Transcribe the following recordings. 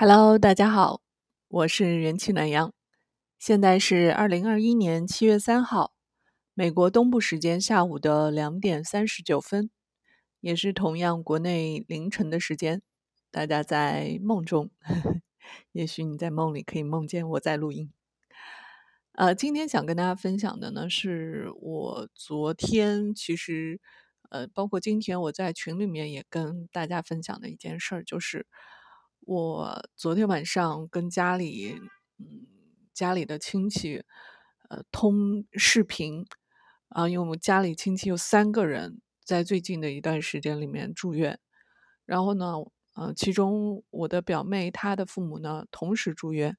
Hello，大家好，我是元气暖阳，现在是二零二一年七月三号，美国东部时间下午的两点三十九分，也是同样国内凌晨的时间。大家在梦中，也许你在梦里可以梦见我在录音。呃，今天想跟大家分享的呢，是我昨天其实，呃，包括今天我在群里面也跟大家分享的一件事儿，就是我昨天晚上跟家里，嗯，家里的亲戚，呃，通视频，啊，因为我们家里亲戚有三个人在最近的一段时间里面住院，然后呢，呃，其中我的表妹她的父母呢同时住院。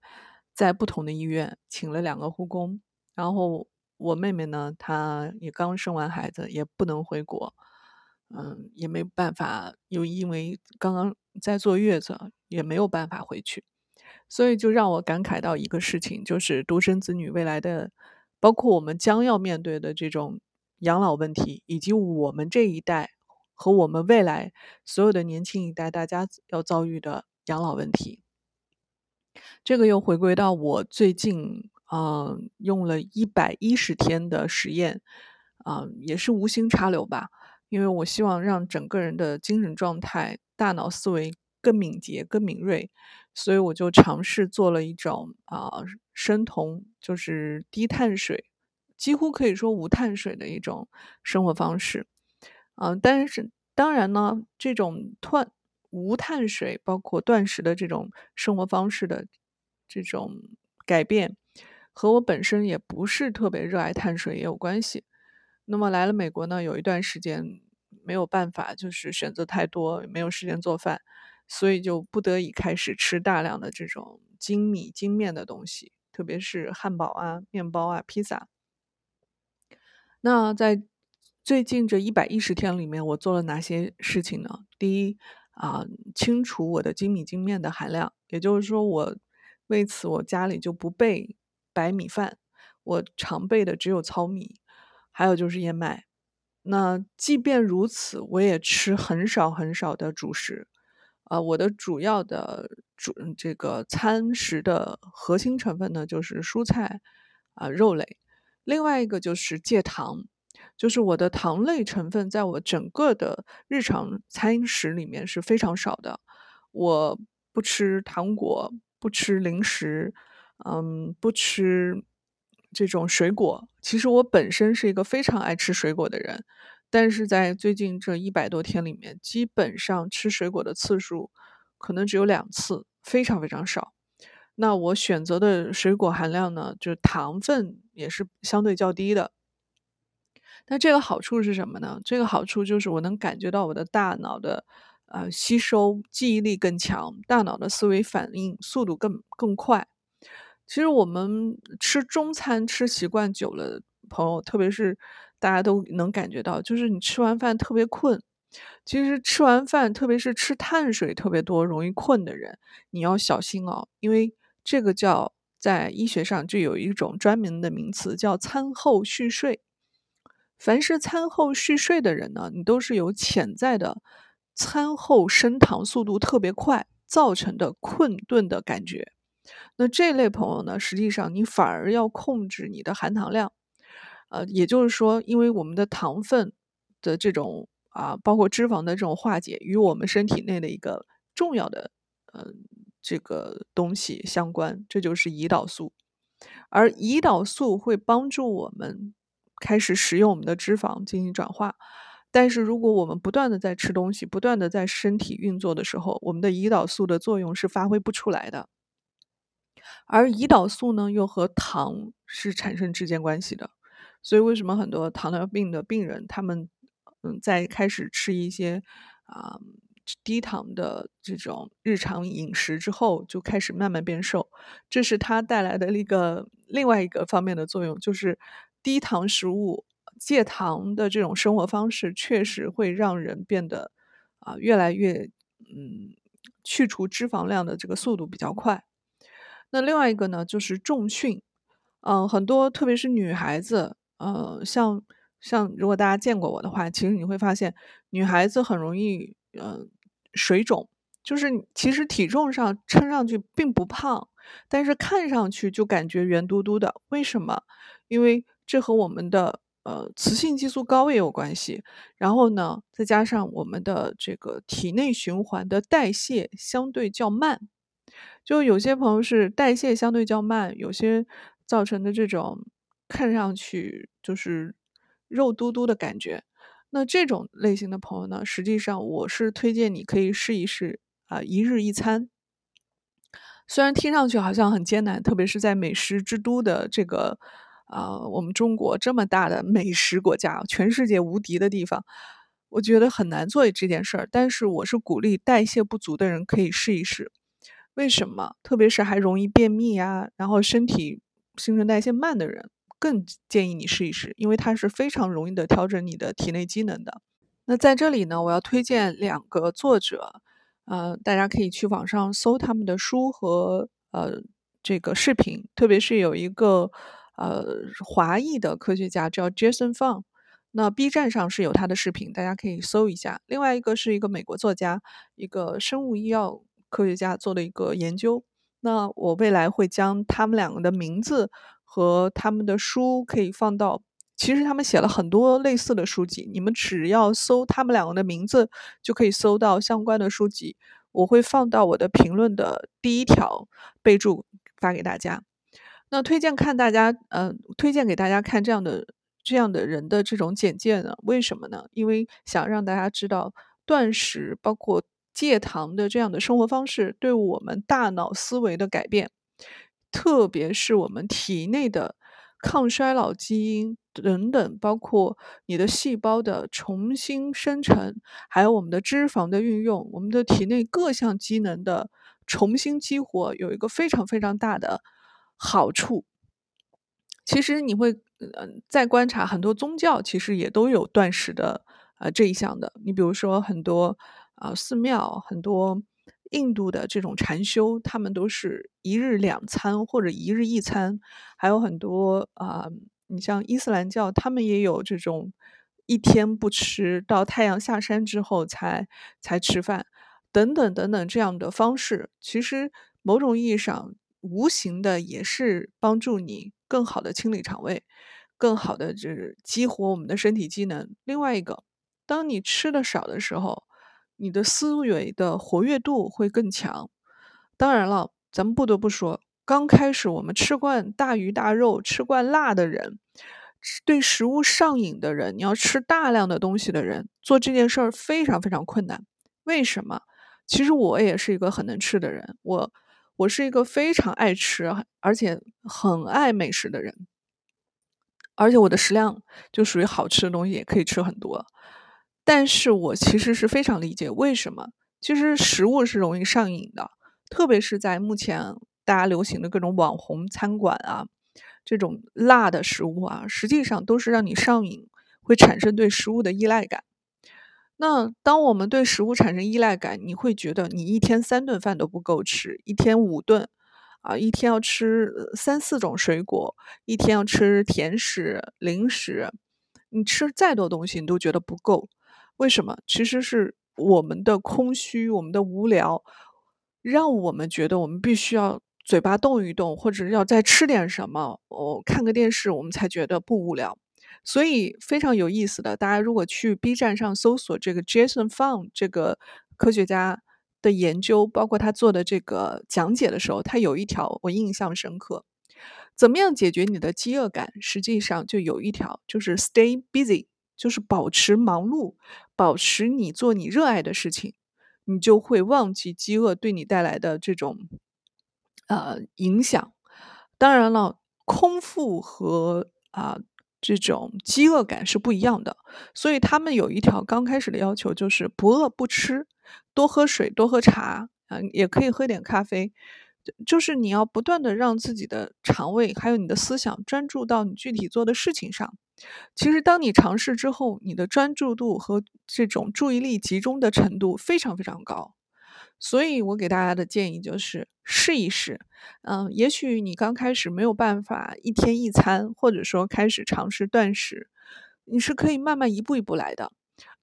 在不同的医院请了两个护工，然后我妹妹呢，她也刚生完孩子，也不能回国，嗯，也没办法，又因为刚刚在坐月子，也没有办法回去，所以就让我感慨到一个事情，就是独生子女未来的，包括我们将要面对的这种养老问题，以及我们这一代和我们未来所有的年轻一代，大家要遭遇的养老问题。这个又回归到我最近，嗯，用了一百一十天的实验，啊，也是无心插柳吧，因为我希望让整个人的精神状态、大脑思维更敏捷、更敏锐，所以我就尝试做了一种啊，生酮，就是低碳水，几乎可以说无碳水的一种生活方式，嗯，但是当然呢，这种断。无碳水，包括断食的这种生活方式的这种改变，和我本身也不是特别热爱碳水也有关系。那么来了美国呢，有一段时间没有办法，就是选择太多，没有时间做饭，所以就不得已开始吃大量的这种精米精面的东西，特别是汉堡啊、面包啊、披萨。那在最近这一百一十天里面，我做了哪些事情呢？第一。啊，清除我的精米精面的含量，也就是说，我为此我家里就不备白米饭，我常备的只有糙米，还有就是燕麦。那即便如此，我也吃很少很少的主食。啊，我的主要的主这个餐食的核心成分呢，就是蔬菜啊、肉类，另外一个就是戒糖。就是我的糖类成分，在我整个的日常餐食里面是非常少的。我不吃糖果，不吃零食，嗯，不吃这种水果。其实我本身是一个非常爱吃水果的人，但是在最近这一百多天里面，基本上吃水果的次数可能只有两次，非常非常少。那我选择的水果含量呢，就是糖分也是相对较低的。那这个好处是什么呢？这个好处就是我能感觉到我的大脑的，呃，吸收记忆力更强，大脑的思维反应速度更更快。其实我们吃中餐吃习惯久了，朋友，特别是大家都能感觉到，就是你吃完饭特别困。其实吃完饭，特别是吃碳水特别多、容易困的人，你要小心哦，因为这个叫在医学上就有一种专门的名词，叫餐后续睡。凡是餐后续睡的人呢，你都是有潜在的餐后升糖速度特别快造成的困顿的感觉。那这类朋友呢，实际上你反而要控制你的含糖量。呃，也就是说，因为我们的糖分的这种啊，包括脂肪的这种化解，与我们身体内的一个重要的呃这个东西相关，这就是胰岛素。而胰岛素会帮助我们。开始使用我们的脂肪进行转化，但是如果我们不断的在吃东西，不断的在身体运作的时候，我们的胰岛素的作用是发挥不出来的。而胰岛素呢，又和糖是产生直接关系的，所以为什么很多糖尿病的病人，他们嗯在开始吃一些啊低糖的这种日常饮食之后，就开始慢慢变瘦，这是它带来的一个另外一个方面的作用，就是。低糖食物、戒糖的这种生活方式，确实会让人变得啊越来越嗯去除脂肪量的这个速度比较快。那另外一个呢，就是重训。嗯，很多特别是女孩子，呃，像像如果大家见过我的话，其实你会发现女孩子很容易呃水肿，就是其实体重上称上去并不胖，但是看上去就感觉圆嘟嘟的。为什么？因为这和我们的呃雌性激素高也有关系。然后呢，再加上我们的这个体内循环的代谢相对较慢，就有些朋友是代谢相对较慢，有些造成的这种看上去就是肉嘟嘟的感觉。那这种类型的朋友呢，实际上我是推荐你可以试一试啊，一日一餐。虽然听上去好像很艰难，特别是在美食之都的这个啊，我们中国这么大的美食国家，全世界无敌的地方，我觉得很难做这件事儿。但是我是鼓励代谢不足的人可以试一试。为什么？特别是还容易便秘啊，然后身体新陈代谢慢的人。更建议你试一试，因为它是非常容易的调整你的体内机能的。那在这里呢，我要推荐两个作者，呃，大家可以去网上搜他们的书和呃这个视频，特别是有一个呃华裔的科学家叫 Jason Fung，那 B 站上是有他的视频，大家可以搜一下。另外一个是一个美国作家，一个生物医药科学家做的一个研究。那我未来会将他们两个的名字。和他们的书可以放到，其实他们写了很多类似的书籍，你们只要搜他们两个的名字，就可以搜到相关的书籍。我会放到我的评论的第一条备注发给大家。那推荐看大家，嗯，推荐给大家看这样的这样的人的这种简介呢？为什么呢？因为想让大家知道断食，包括戒糖的这样的生活方式对我们大脑思维的改变。特别是我们体内的抗衰老基因等等，包括你的细胞的重新生成，还有我们的脂肪的运用，我们的体内各项机能的重新激活，有一个非常非常大的好处。其实你会嗯再观察很多宗教，其实也都有断食的呃这一项的。你比如说很多啊寺庙，很多。印度的这种禅修，他们都是一日两餐或者一日一餐，还有很多啊，你像伊斯兰教，他们也有这种一天不吃，到太阳下山之后才才吃饭，等等等等这样的方式，其实某种意义上无形的也是帮助你更好的清理肠胃，更好的就是激活我们的身体机能。另外一个，当你吃的少的时候。你的思维的活跃度会更强。当然了，咱们不得不说，刚开始我们吃惯大鱼大肉、吃惯辣的人，对食物上瘾的人，你要吃大量的东西的人，做这件事儿非常非常困难。为什么？其实我也是一个很能吃的人，我我是一个非常爱吃，而且很爱美食的人，而且我的食量就属于好吃的东西也可以吃很多。但是我其实是非常理解为什么，其实食物是容易上瘾的，特别是在目前大家流行的各种网红餐馆啊，这种辣的食物啊，实际上都是让你上瘾，会产生对食物的依赖感。那当我们对食物产生依赖感，你会觉得你一天三顿饭都不够吃，一天五顿，啊，一天要吃三四种水果，一天要吃甜食、零食，你吃再多东西你都觉得不够。为什么？其实是我们的空虚，我们的无聊，让我们觉得我们必须要嘴巴动一动，或者要再吃点什么，哦，看个电视，我们才觉得不无聊。所以非常有意思的，大家如果去 B 站上搜索这个 Jason Fung 这个科学家的研究，包括他做的这个讲解的时候，他有一条我印象深刻：怎么样解决你的饥饿感？实际上就有一条，就是 Stay busy。就是保持忙碌，保持你做你热爱的事情，你就会忘记饥饿对你带来的这种呃影响。当然了，空腹和啊这种饥饿感是不一样的，所以他们有一条刚开始的要求就是不饿不吃，多喝水，多喝茶，嗯也可以喝点咖啡。就是你要不断的让自己的肠胃还有你的思想专注到你具体做的事情上。其实，当你尝试之后，你的专注度和这种注意力集中的程度非常非常高。所以我给大家的建议就是试一试。嗯，也许你刚开始没有办法一天一餐，或者说开始尝试断食，你是可以慢慢一步一步来的。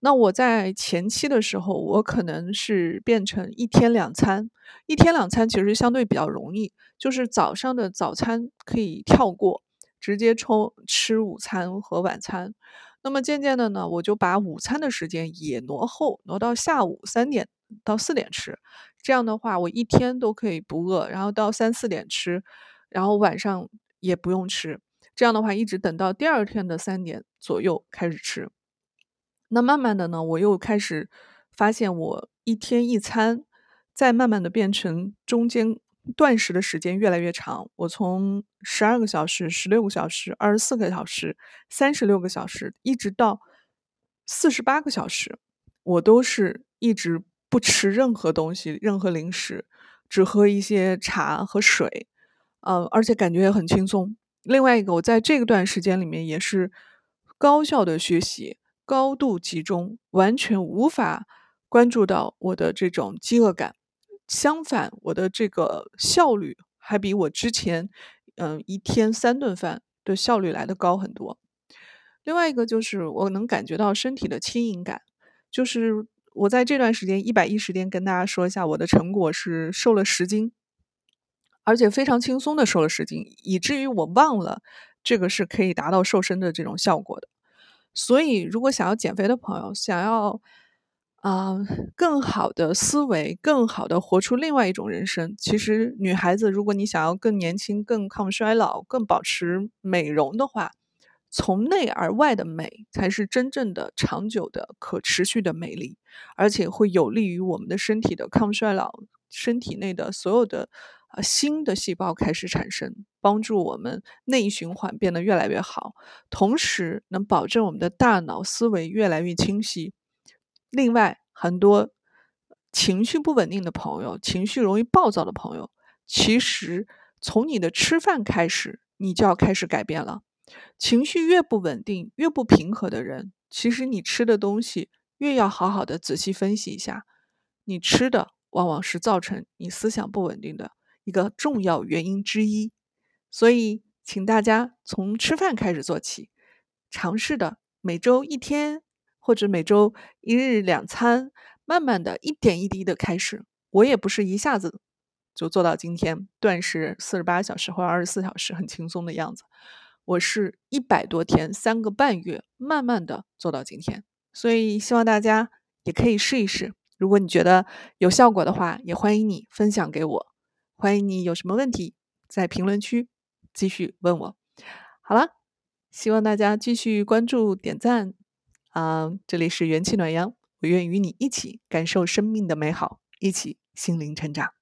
那我在前期的时候，我可能是变成一天两餐，一天两餐其实相对比较容易，就是早上的早餐可以跳过，直接冲吃午餐和晚餐。那么渐渐的呢，我就把午餐的时间也挪后，挪到下午三点到四点吃。这样的话，我一天都可以不饿，然后到三四点吃，然后晚上也不用吃。这样的话，一直等到第二天的三点左右开始吃。那慢慢的呢，我又开始发现，我一天一餐，再慢慢的变成中间断食的时间越来越长。我从十二个小时、十六个小时、二十四个小时、三十六个小时，一直到四十八个小时，我都是一直不吃任何东西、任何零食，只喝一些茶和水，嗯，而且感觉也很轻松。另外一个，我在这段时间里面也是高效的学习。高度集中，完全无法关注到我的这种饥饿感。相反，我的这个效率还比我之前，嗯，一天三顿饭的效率来的高很多。另外一个就是我能感觉到身体的轻盈感，就是我在这段时间一百一十天跟大家说一下，我的成果是瘦了十斤，而且非常轻松的瘦了十斤，以至于我忘了这个是可以达到瘦身的这种效果的。所以，如果想要减肥的朋友，想要啊更好的思维，更好的活出另外一种人生，其实女孩子，如果你想要更年轻、更抗衰老、更保持美容的话，从内而外的美才是真正的、长久的、可持续的美丽，而且会有利于我们的身体的抗衰老，身体内的所有的。啊，新的细胞开始产生，帮助我们内循环变得越来越好，同时能保证我们的大脑思维越来越清晰。另外，很多情绪不稳定的朋友，情绪容易暴躁的朋友，其实从你的吃饭开始，你就要开始改变了。情绪越不稳定、越不平和的人，其实你吃的东西越要好好的仔细分析一下，你吃的往往是造成你思想不稳定的。一个重要原因之一，所以请大家从吃饭开始做起，尝试的每周一天或者每周一日两餐，慢慢的一点一滴的开始。我也不是一下子就做到今天断食四十八小时或者二十四小时很轻松的样子，我是一百多天三个半月慢慢的做到今天。所以希望大家也可以试一试，如果你觉得有效果的话，也欢迎你分享给我。欢迎你有什么问题在评论区继续问我。好了，希望大家继续关注、点赞啊！这里是元气暖阳，我愿与你一起感受生命的美好，一起心灵成长。